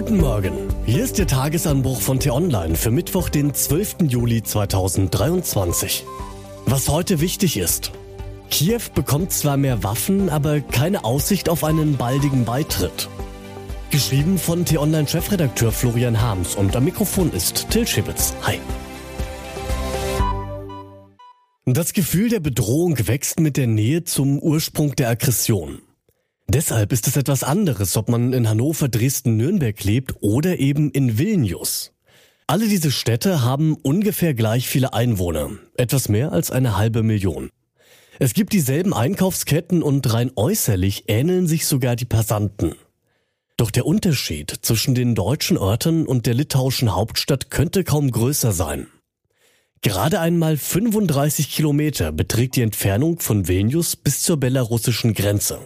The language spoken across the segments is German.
Guten Morgen. Hier ist der Tagesanbruch von T-Online für Mittwoch, den 12. Juli 2023. Was heute wichtig ist. Kiew bekommt zwar mehr Waffen, aber keine Aussicht auf einen baldigen Beitritt. Geschrieben von T-Online-Chefredakteur Florian Harms und am Mikrofon ist Till Schibitz. Hi. Das Gefühl der Bedrohung wächst mit der Nähe zum Ursprung der Aggression. Deshalb ist es etwas anderes, ob man in Hannover, Dresden, Nürnberg lebt oder eben in Vilnius. Alle diese Städte haben ungefähr gleich viele Einwohner, etwas mehr als eine halbe Million. Es gibt dieselben Einkaufsketten und rein äußerlich ähneln sich sogar die Passanten. Doch der Unterschied zwischen den deutschen Orten und der litauischen Hauptstadt könnte kaum größer sein. Gerade einmal 35 Kilometer beträgt die Entfernung von Vilnius bis zur belarussischen Grenze.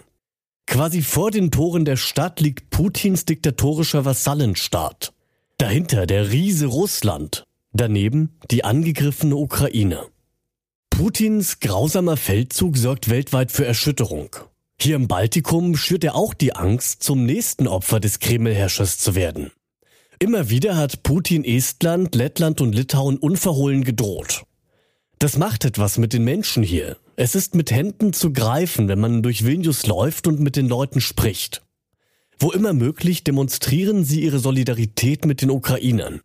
Quasi vor den Toren der Stadt liegt Putins diktatorischer Vassallenstaat. Dahinter der Riese Russland. Daneben die angegriffene Ukraine. Putins grausamer Feldzug sorgt weltweit für Erschütterung. Hier im Baltikum schürt er auch die Angst, zum nächsten Opfer des Kremlherrschers zu werden. Immer wieder hat Putin Estland, Lettland und Litauen unverhohlen gedroht. Das macht etwas mit den Menschen hier. Es ist mit Händen zu greifen, wenn man durch Vilnius läuft und mit den Leuten spricht. Wo immer möglich demonstrieren sie ihre Solidarität mit den Ukrainern.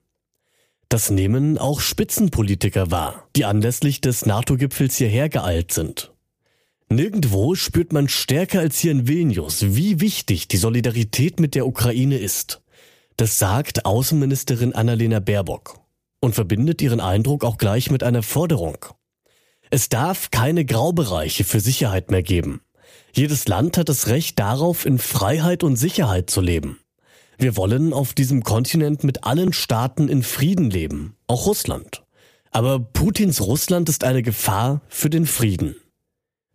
Das nehmen auch Spitzenpolitiker wahr, die anlässlich des NATO-Gipfels hierher geeilt sind. Nirgendwo spürt man stärker als hier in Vilnius, wie wichtig die Solidarität mit der Ukraine ist. Das sagt Außenministerin Annalena Baerbock und verbindet ihren Eindruck auch gleich mit einer Forderung. Es darf keine Graubereiche für Sicherheit mehr geben. Jedes Land hat das Recht darauf, in Freiheit und Sicherheit zu leben. Wir wollen auf diesem Kontinent mit allen Staaten in Frieden leben, auch Russland. Aber Putins Russland ist eine Gefahr für den Frieden.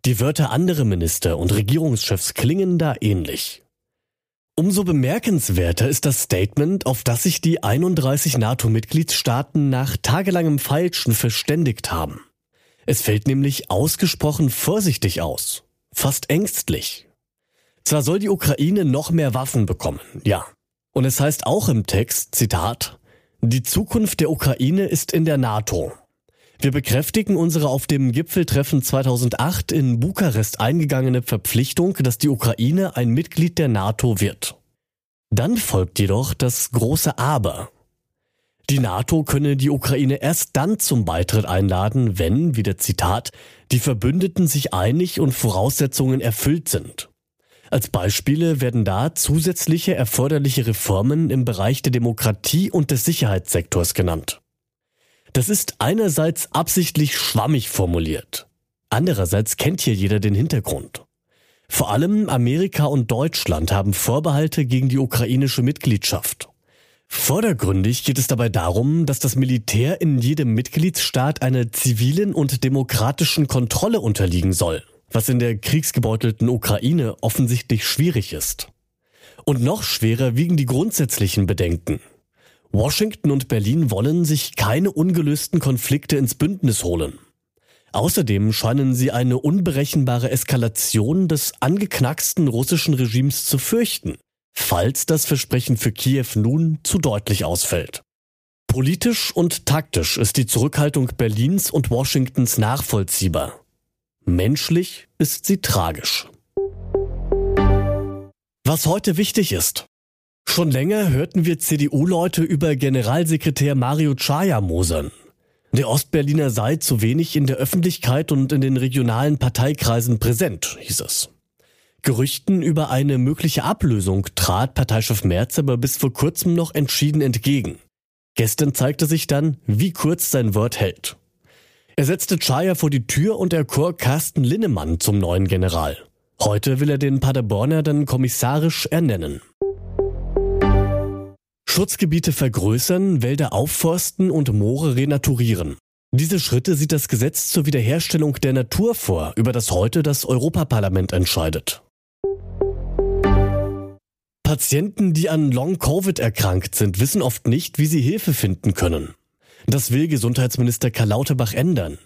Die Wörter anderer Minister und Regierungschefs klingen da ähnlich. Umso bemerkenswerter ist das Statement, auf das sich die 31 NATO-Mitgliedstaaten nach tagelangem Feilschen verständigt haben. Es fällt nämlich ausgesprochen vorsichtig aus, fast ängstlich. Zwar soll die Ukraine noch mehr Waffen bekommen, ja. Und es heißt auch im Text, Zitat, die Zukunft der Ukraine ist in der NATO. Wir bekräftigen unsere auf dem Gipfeltreffen 2008 in Bukarest eingegangene Verpflichtung, dass die Ukraine ein Mitglied der NATO wird. Dann folgt jedoch das große Aber. Die NATO könne die Ukraine erst dann zum Beitritt einladen, wenn, wie der Zitat, die Verbündeten sich einig und Voraussetzungen erfüllt sind. Als Beispiele werden da zusätzliche erforderliche Reformen im Bereich der Demokratie und des Sicherheitssektors genannt. Das ist einerseits absichtlich schwammig formuliert. Andererseits kennt hier jeder den Hintergrund. Vor allem Amerika und Deutschland haben Vorbehalte gegen die ukrainische Mitgliedschaft. Vordergründig geht es dabei darum, dass das Militär in jedem Mitgliedsstaat einer zivilen und demokratischen Kontrolle unterliegen soll, was in der kriegsgebeutelten Ukraine offensichtlich schwierig ist. Und noch schwerer wiegen die grundsätzlichen Bedenken. Washington und Berlin wollen sich keine ungelösten Konflikte ins Bündnis holen. Außerdem scheinen sie eine unberechenbare Eskalation des angeknacksten russischen Regimes zu fürchten falls das Versprechen für Kiew nun zu deutlich ausfällt. Politisch und taktisch ist die Zurückhaltung Berlins und Washingtons nachvollziehbar. Menschlich ist sie tragisch. Was heute wichtig ist. Schon länger hörten wir CDU-Leute über Generalsekretär Mario Chaya mosern. Der Ostberliner sei zu wenig in der Öffentlichkeit und in den regionalen Parteikreisen präsent, hieß es. Gerüchten über eine mögliche Ablösung trat Parteichef Merz aber bis vor kurzem noch entschieden entgegen. Gestern zeigte sich dann, wie kurz sein Wort hält. Er setzte Chaya vor die Tür und erkor Carsten Linnemann zum neuen General. Heute will er den Paderborner dann kommissarisch ernennen. Schutzgebiete vergrößern, Wälder aufforsten und Moore renaturieren. Diese Schritte sieht das Gesetz zur Wiederherstellung der Natur vor, über das heute das Europaparlament entscheidet. Patienten, die an Long-Covid erkrankt sind, wissen oft nicht, wie sie Hilfe finden können. Das will Gesundheitsminister Karl Lauterbach ändern.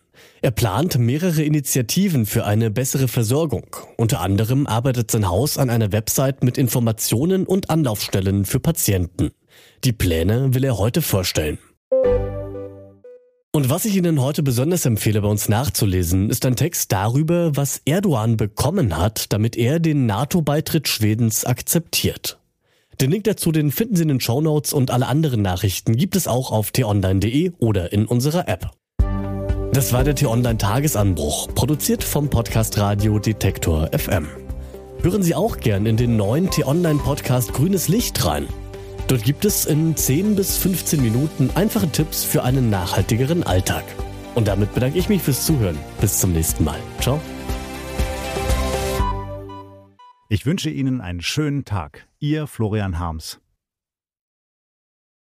Er plant mehrere Initiativen für eine bessere Versorgung. Unter anderem arbeitet sein Haus an einer Website mit Informationen und Anlaufstellen für Patienten. Die Pläne will er heute vorstellen. Und was ich Ihnen heute besonders empfehle, bei uns nachzulesen, ist ein Text darüber, was Erdogan bekommen hat, damit er den NATO-Beitritt Schwedens akzeptiert. Den Link dazu, den finden Sie in den Show Notes und alle anderen Nachrichten gibt es auch auf t-online.de oder in unserer App. Das war der T-Online Tagesanbruch, produziert vom Podcast Radio Detektor FM. Hören Sie auch gern in den neuen T-Online Podcast Grünes Licht rein. Dort gibt es in 10 bis 15 Minuten einfache Tipps für einen nachhaltigeren Alltag. Und damit bedanke ich mich fürs Zuhören. Bis zum nächsten Mal. Ciao. Ich wünsche Ihnen einen schönen Tag. Ihr Florian Harms.